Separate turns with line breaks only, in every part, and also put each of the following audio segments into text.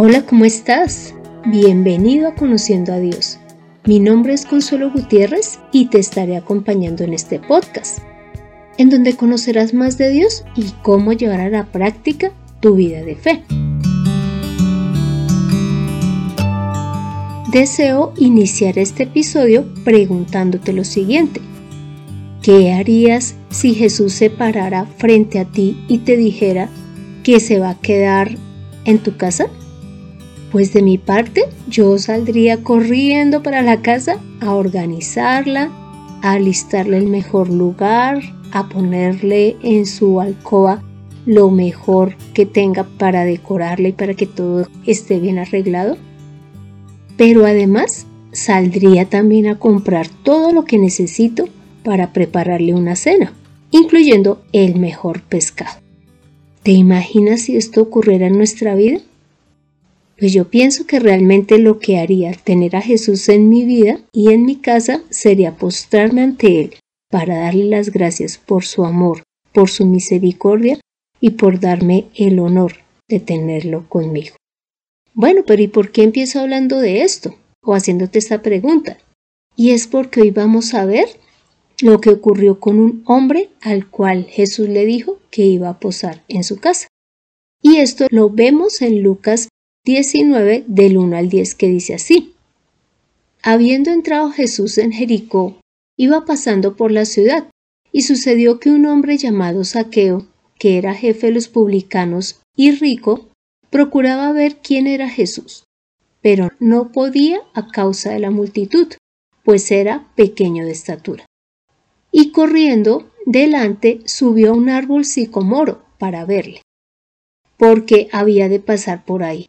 Hola, ¿cómo estás? Bienvenido a Conociendo a Dios. Mi nombre es Consuelo Gutiérrez y te estaré acompañando en este podcast, en donde conocerás más de Dios y cómo llevar a la práctica tu vida de fe. Deseo iniciar este episodio preguntándote lo siguiente. ¿Qué harías si Jesús se parara frente a ti y te dijera que se va a quedar en tu casa? Pues de mi parte, yo saldría corriendo para la casa a organizarla, a alistarle el mejor lugar, a ponerle en su alcoba lo mejor que tenga para decorarla y para que todo esté bien arreglado. Pero además, saldría también a comprar todo lo que necesito para prepararle una cena, incluyendo el mejor pescado. ¿Te imaginas si esto ocurriera en nuestra vida? Pues yo pienso que realmente lo que haría tener a Jesús en mi vida y en mi casa sería postrarme ante Él para darle las gracias por su amor, por su misericordia y por darme el honor de tenerlo conmigo. Bueno, pero ¿y por qué empiezo hablando de esto o haciéndote esta pregunta? Y es porque hoy vamos a ver lo que ocurrió con un hombre al cual Jesús le dijo que iba a posar en su casa. Y esto lo vemos en Lucas 19 del 1 al 10 que dice así. Habiendo entrado Jesús en Jericó, iba pasando por la ciudad, y sucedió que un hombre llamado Saqueo, que era jefe de los publicanos y rico, procuraba ver quién era Jesús, pero no podía a causa de la multitud, pues era pequeño de estatura. Y corriendo delante subió a un árbol sicomoro para verle, porque había de pasar por ahí.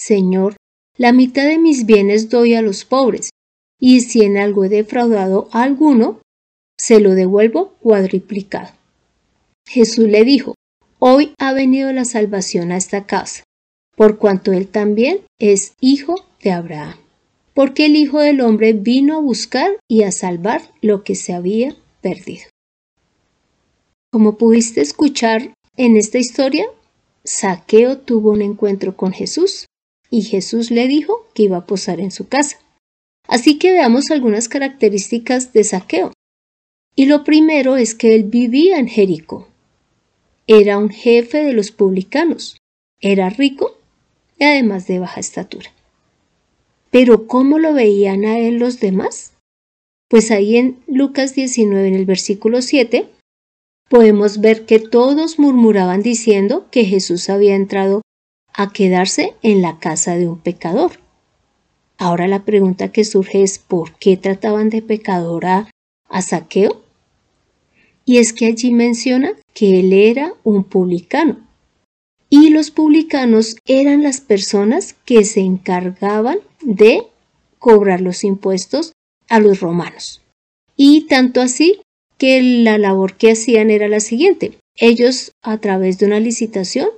Señor, la mitad de mis bienes doy a los pobres, y si en algo he defraudado a alguno, se lo devuelvo cuadriplicado. Jesús le dijo, Hoy ha venido la salvación a esta casa, por cuanto él también es hijo de Abraham, porque el Hijo del Hombre vino a buscar y a salvar lo que se había perdido. Como pudiste escuchar en esta historia, Saqueo tuvo un encuentro con Jesús y Jesús le dijo que iba a posar en su casa. Así que veamos algunas características de Saqueo. Y lo primero es que él vivía en Jericó. Era un jefe de los publicanos, era rico y además de baja estatura. Pero ¿cómo lo veían a él los demás? Pues ahí en Lucas 19, en el versículo 7, podemos ver que todos murmuraban diciendo que Jesús había entrado a quedarse en la casa de un pecador. Ahora la pregunta que surge es ¿por qué trataban de pecador a, Saqueo? Y es que allí menciona que él era un publicano. Y los publicanos eran las personas que se encargaban de cobrar los impuestos a los romanos. Y tanto así que la labor que hacían era la siguiente. Ellos, a través de una licitación,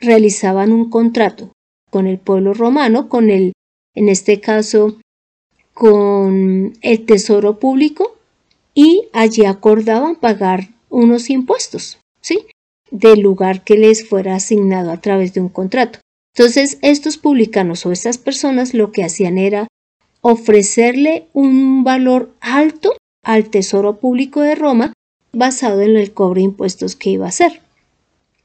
realizaban un contrato con el pueblo romano, con el, en este caso, con el tesoro público y allí acordaban pagar unos impuestos, ¿sí? Del lugar que les fuera asignado a través de un contrato. Entonces, estos publicanos o estas personas lo que hacían era ofrecerle un valor alto al tesoro público de Roma basado en el cobro de impuestos que iba a hacer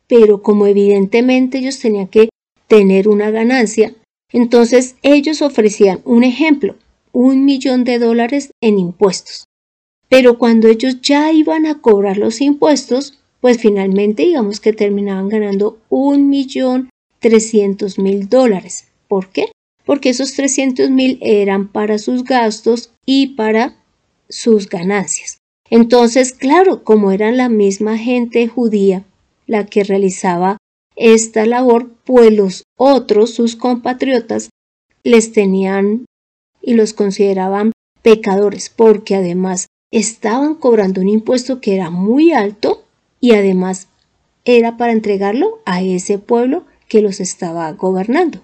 pero como evidentemente ellos tenían que tener una ganancia, entonces ellos ofrecían un ejemplo, un millón de dólares en impuestos. Pero cuando ellos ya iban a cobrar los impuestos, pues finalmente digamos que terminaban ganando un millón trescientos mil dólares. ¿Por qué? Porque esos trescientos mil eran para sus gastos y para sus ganancias. Entonces, claro, como eran la misma gente judía la que realizaba esta labor, pues los otros, sus compatriotas, les tenían y los consideraban pecadores, porque además estaban cobrando un impuesto que era muy alto y además era para entregarlo a ese pueblo que los estaba gobernando.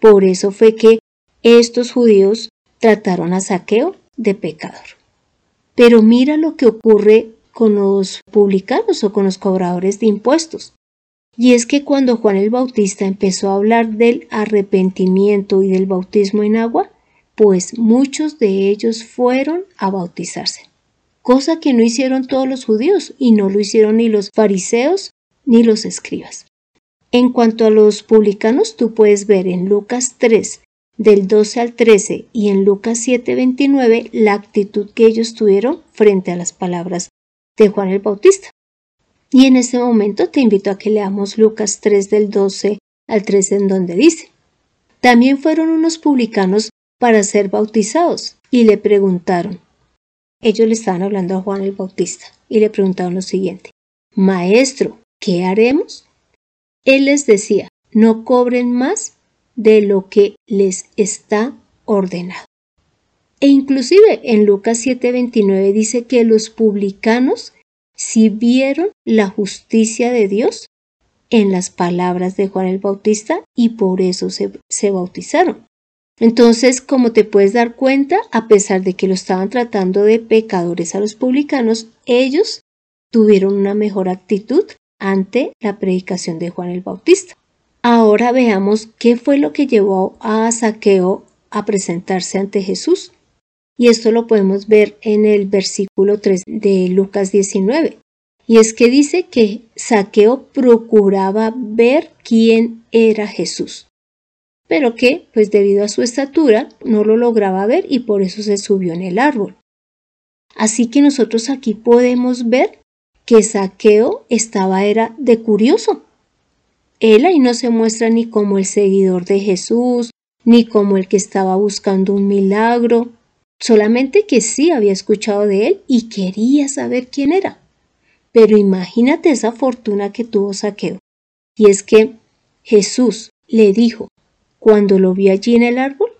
Por eso fue que estos judíos trataron a Saqueo de pecador. Pero mira lo que ocurre con los publicanos o con los cobradores de impuestos. Y es que cuando Juan el Bautista empezó a hablar del arrepentimiento y del bautismo en agua, pues muchos de ellos fueron a bautizarse, cosa que no hicieron todos los judíos y no lo hicieron ni los fariseos ni los escribas. En cuanto a los publicanos, tú puedes ver en Lucas 3, del 12 al 13 y en Lucas 7, 29 la actitud que ellos tuvieron frente a las palabras de Juan el Bautista. Y en este momento te invito a que leamos Lucas 3 del 12 al 13 en donde dice, también fueron unos publicanos para ser bautizados y le preguntaron, ellos le estaban hablando a Juan el Bautista y le preguntaron lo siguiente, Maestro, ¿qué haremos? Él les decía, no cobren más de lo que les está ordenado. E inclusive en Lucas 7:29 dice que los publicanos si vieron la justicia de Dios en las palabras de Juan el Bautista y por eso se, se, bautizaron. Entonces, como te puedes dar cuenta, a pesar de que lo estaban tratando de pecadores a los publicanos, ellos tuvieron una mejor actitud ante la predicación de Juan el Bautista. Ahora veamos qué fue lo que llevó a Saqueo a presentarse ante Jesús. Y esto lo podemos ver en el versículo 3 de Lucas 19. Y es que dice que Saqueo procuraba ver quién era Jesús, pero que, pues debido a su estatura, no lo lograba ver y por eso se subió en el árbol. Así que nosotros aquí podemos ver que Saqueo estaba era de curioso. Él ahí no se muestra ni como el seguidor de Jesús, ni como el que estaba buscando un milagro, solamente que sí había escuchado de él y quería saber quién era. Pero imagínate esa fortuna que tuvo Saqueo. Y es que Jesús le dijo, cuando lo vio allí en el árbol,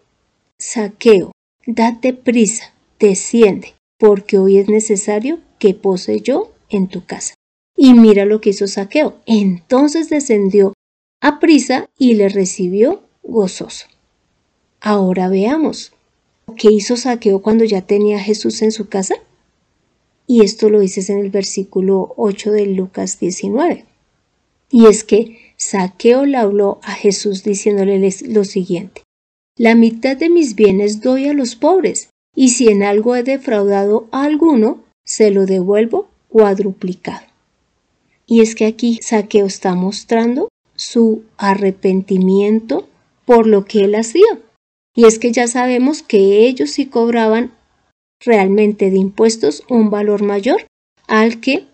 Saqueo, date prisa, desciende, porque hoy es necesario que pose yo en tu casa. Y mira lo que hizo Saqueo. Entonces descendió a prisa y le recibió gozoso. Ahora veamos, ¿Qué hizo Saqueo cuando ya tenía a Jesús en su casa? Y esto lo dices en el versículo 8 de Lucas 19. Y es que Saqueo le habló a Jesús diciéndole lo siguiente. La mitad de mis bienes doy a los pobres, y si en algo he defraudado a alguno, se lo devuelvo cuadruplicado. Y es que aquí Saqueo está mostrando su arrepentimiento por lo que él hacía. Y es que ya sabemos que ellos sí cobraban realmente de impuestos un valor mayor al que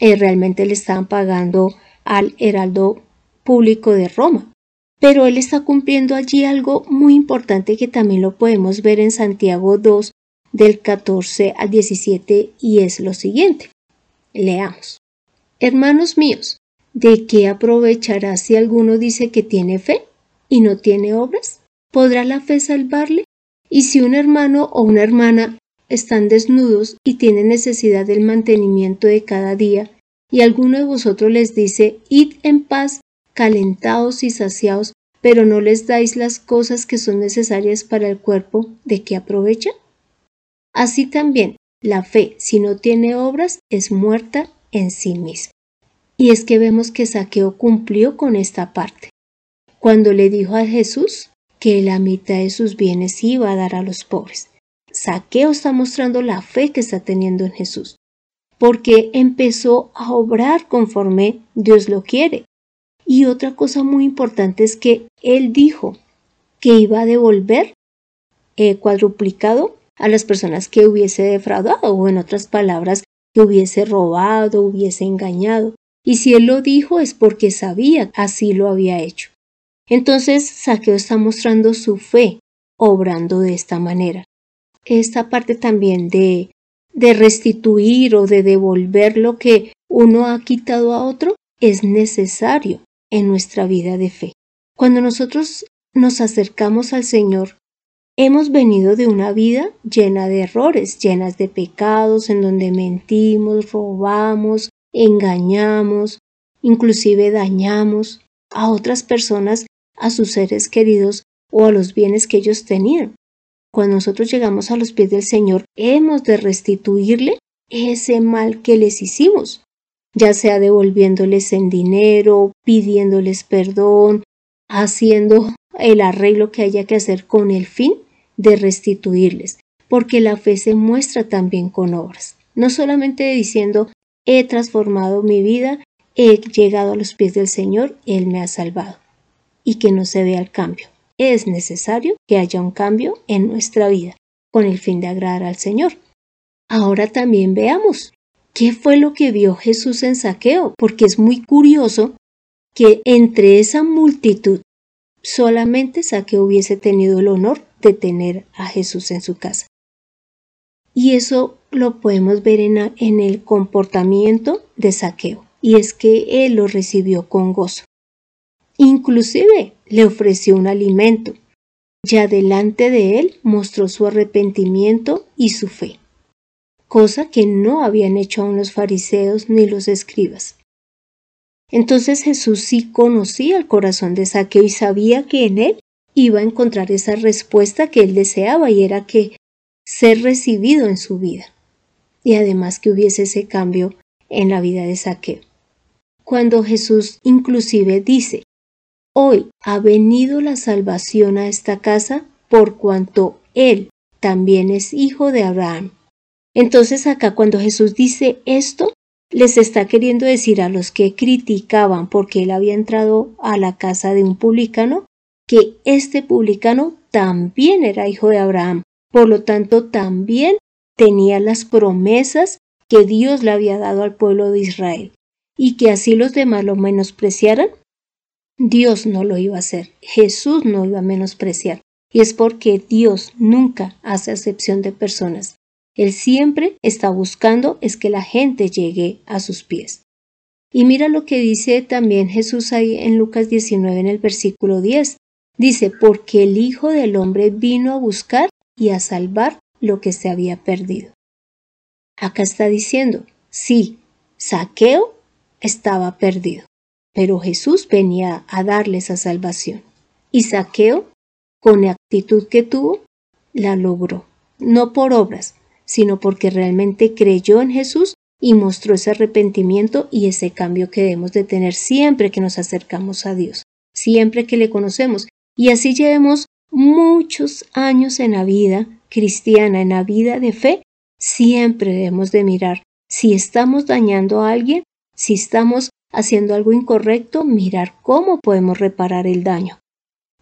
eh, realmente le estaban pagando al heraldo público de Roma. Pero él está cumpliendo allí algo muy importante que también lo podemos ver en Santiago 2 del 14 al 17 y es lo siguiente. Leamos. Hermanos míos, ¿de qué aprovechará si alguno dice que tiene fe y no tiene obras? ¿Podrá la fe salvarle? Y si un hermano o una hermana están desnudos y tienen necesidad del mantenimiento de cada día, y alguno de vosotros les dice, id en paz, calentados y saciados, pero no les dais las cosas que son necesarias para el cuerpo, ¿de qué aprovecha? Así también, la fe, si no tiene obras, es muerta en sí misma. Y es que vemos que Saqueo cumplió con esta parte. Cuando le dijo a Jesús, que la mitad de sus bienes iba a dar a los pobres. Saqueo está mostrando la fe que está teniendo en Jesús, porque empezó a obrar conforme Dios lo quiere. Y otra cosa muy importante es que él dijo que iba a devolver eh, cuadruplicado a las personas que hubiese defraudado, o en otras palabras, que hubiese robado, hubiese engañado. Y si él lo dijo es porque sabía así lo había hecho. Entonces Saqueo está mostrando su fe obrando de esta manera. Esta parte también de, de restituir o de devolver lo que uno ha quitado a otro es necesario en nuestra vida de fe. Cuando nosotros nos acercamos al Señor, hemos venido de una vida llena de errores, llenas de pecados, en donde mentimos, robamos, engañamos, inclusive dañamos a otras personas, a sus seres queridos o a los bienes que ellos tenían. Cuando nosotros llegamos a los pies del Señor, hemos de restituirle ese mal que les hicimos, ya sea devolviéndoles en dinero, pidiéndoles perdón, haciendo el arreglo que haya que hacer con el fin de restituirles, porque la fe se muestra también con obras, no solamente diciendo he transformado mi vida, he llegado a los pies del Señor, Él me ha salvado, y que no se vea el cambio. Es necesario que haya un cambio en nuestra vida, con el fin de agradar al Señor. Ahora también veamos qué fue lo que vio Jesús en saqueo, porque es muy curioso que entre esa multitud solamente Saqueo hubiese tenido el honor de tener a Jesús en su casa. Y eso lo podemos ver en, en el comportamiento de Saqueo, y es que él lo recibió con gozo. Inclusive le ofreció un alimento. Ya delante de él mostró su arrepentimiento y su fe, cosa que no habían hecho aún los fariseos ni los escribas. Entonces Jesús sí conocía el corazón de Saqueo y sabía que en él iba a encontrar esa respuesta que él deseaba y era que ser recibido en su vida. Y además que hubiese ese cambio en la vida de Saqueo. Cuando Jesús inclusive dice, Hoy ha venido la salvación a esta casa por cuanto él también es hijo de Abraham. Entonces acá cuando Jesús dice esto, les está queriendo decir a los que criticaban porque él había entrado a la casa de un publicano, que este publicano también era hijo de Abraham, por lo tanto también tenía las promesas que Dios le había dado al pueblo de Israel, y que así los demás lo menospreciaran, Dios no lo iba a hacer, Jesús no iba a menospreciar, y es porque Dios nunca hace acepción de personas. Él siempre está buscando es que la gente llegue a sus pies. Y mira lo que dice también Jesús ahí en Lucas 19 en el versículo 10. Dice, porque el Hijo del Hombre vino a buscar y a salvar lo que se había perdido. Acá está diciendo, sí, Saqueo estaba perdido, pero Jesús venía a darle esa salvación. Y Saqueo, con la actitud que tuvo, la logró, no por obras, sino porque realmente creyó en Jesús y mostró ese arrepentimiento y ese cambio que debemos de tener siempre que nos acercamos a Dios, siempre que le conocemos. Y así llevemos muchos años en la vida cristiana, en la vida de fe, siempre debemos de mirar si estamos dañando a alguien, si estamos haciendo algo incorrecto, mirar cómo podemos reparar el daño.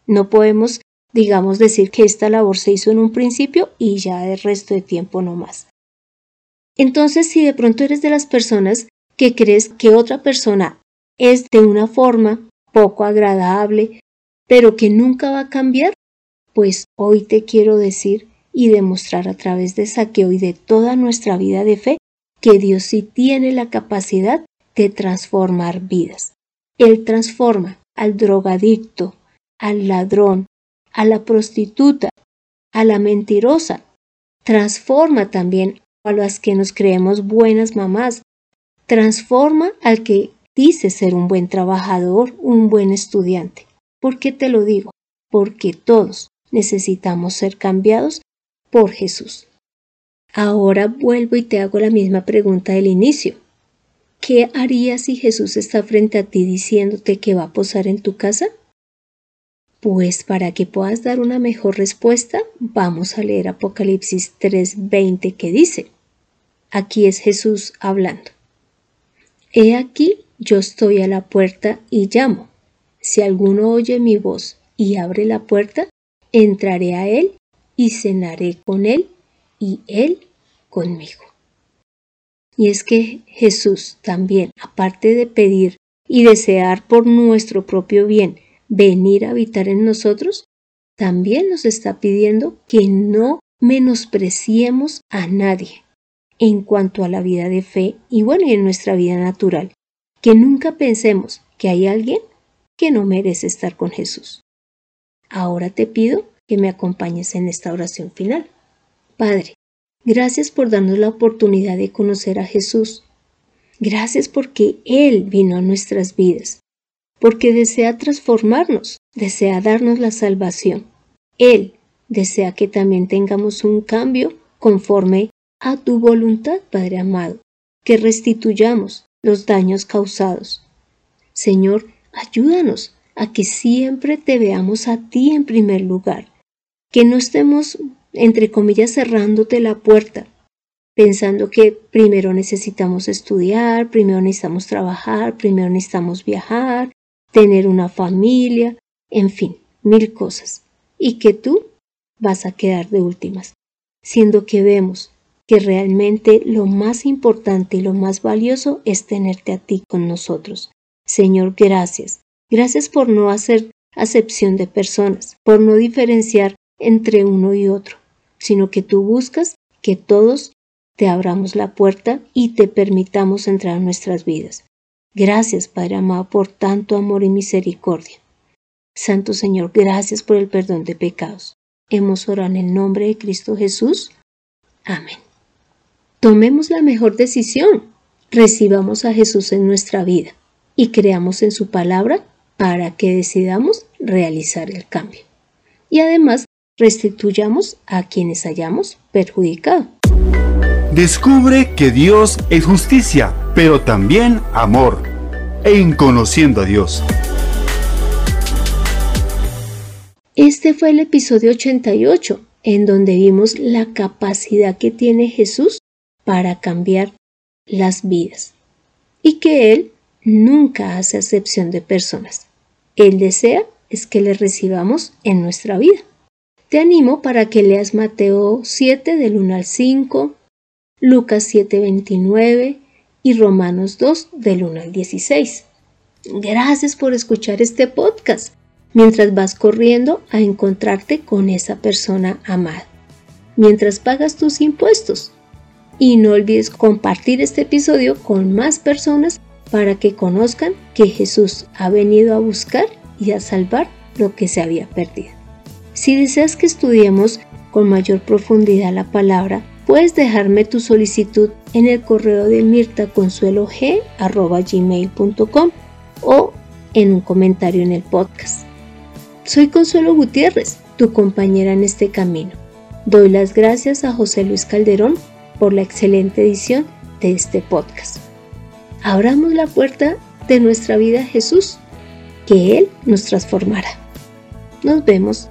No podemos digamos decir que esta labor se hizo en un principio y ya el resto de tiempo no más. Entonces, si de pronto eres de las personas que crees que otra persona es de una forma poco agradable, pero que nunca va a cambiar, pues hoy te quiero decir y demostrar a través de saqueo y de toda nuestra vida de fe que Dios sí tiene la capacidad de transformar vidas. Él transforma al drogadicto, al ladrón, a la prostituta, a la mentirosa. Transforma también a las que nos creemos buenas mamás. Transforma al que dice ser un buen trabajador, un buen estudiante. ¿Por qué te lo digo? Porque todos necesitamos ser cambiados por Jesús. Ahora vuelvo y te hago la misma pregunta del inicio. ¿Qué harías si Jesús está frente a ti diciéndote que va a posar en tu casa? Pues para que puedas dar una mejor respuesta, vamos a leer Apocalipsis 3:20 que dice, aquí es Jesús hablando. He aquí, yo estoy a la puerta y llamo. Si alguno oye mi voz y abre la puerta, entraré a él y cenaré con él y él conmigo. Y es que Jesús también, aparte de pedir y desear por nuestro propio bien venir a habitar en nosotros, también nos está pidiendo que no menospreciemos a nadie en cuanto a la vida de fe y bueno, y en nuestra vida natural. Que nunca pensemos que hay alguien que no merece estar con Jesús. Ahora te pido que me acompañes en esta oración final. Padre, gracias por darnos la oportunidad de conocer a Jesús. Gracias porque Él vino a nuestras vidas, porque desea transformarnos, desea darnos la salvación. Él desea que también tengamos un cambio conforme a tu voluntad, Padre amado, que restituyamos los daños causados. Señor, ayúdanos a que siempre te veamos a ti en primer lugar, que no estemos, entre comillas, cerrándote la puerta, pensando que primero necesitamos estudiar, primero necesitamos trabajar, primero necesitamos viajar, tener una familia, en fin, mil cosas, y que tú vas a quedar de últimas, siendo que vemos que realmente lo más importante y lo más valioso es tenerte a ti con nosotros. Señor, gracias. Gracias por no hacer acepción de personas, por no diferenciar entre uno y otro, sino que tú buscas que todos te abramos la puerta y te permitamos entrar en nuestras vidas. Gracias, Padre amado, por tanto amor y misericordia. Santo Señor, gracias por el perdón de pecados. Hemos orado en el nombre de Cristo Jesús. Amén. Tomemos la mejor decisión. Recibamos a Jesús en nuestra vida y creamos en su palabra para que decidamos realizar el cambio. Y además restituyamos a quienes hayamos perjudicado.
Descubre que Dios es justicia, pero también amor. En Conociendo a Dios.
Este fue el episodio 88, en donde vimos la capacidad que tiene Jesús para cambiar las vidas y que Él nunca hace excepción de personas. Él desea es que le recibamos en nuestra vida. Te animo para que leas Mateo 7 del 1 al 5, Lucas 7 29 y Romanos 2 del 1 al 16. Gracias por escuchar este podcast mientras vas corriendo a encontrarte con esa persona amada, mientras pagas tus impuestos y no olvides compartir este episodio con más personas para que conozcan que Jesús ha venido a buscar y a salvar lo que se había perdido. Si deseas que estudiemos con mayor profundidad la palabra, puedes dejarme tu solicitud en el correo de mirtaconsuelog.gmail.com o en un comentario en el podcast. Soy Consuelo Gutiérrez, tu compañera en este camino. Doy las gracias a José Luis Calderón por la excelente edición de este podcast. Abramos la puerta de nuestra vida a Jesús, que Él nos transformará. Nos vemos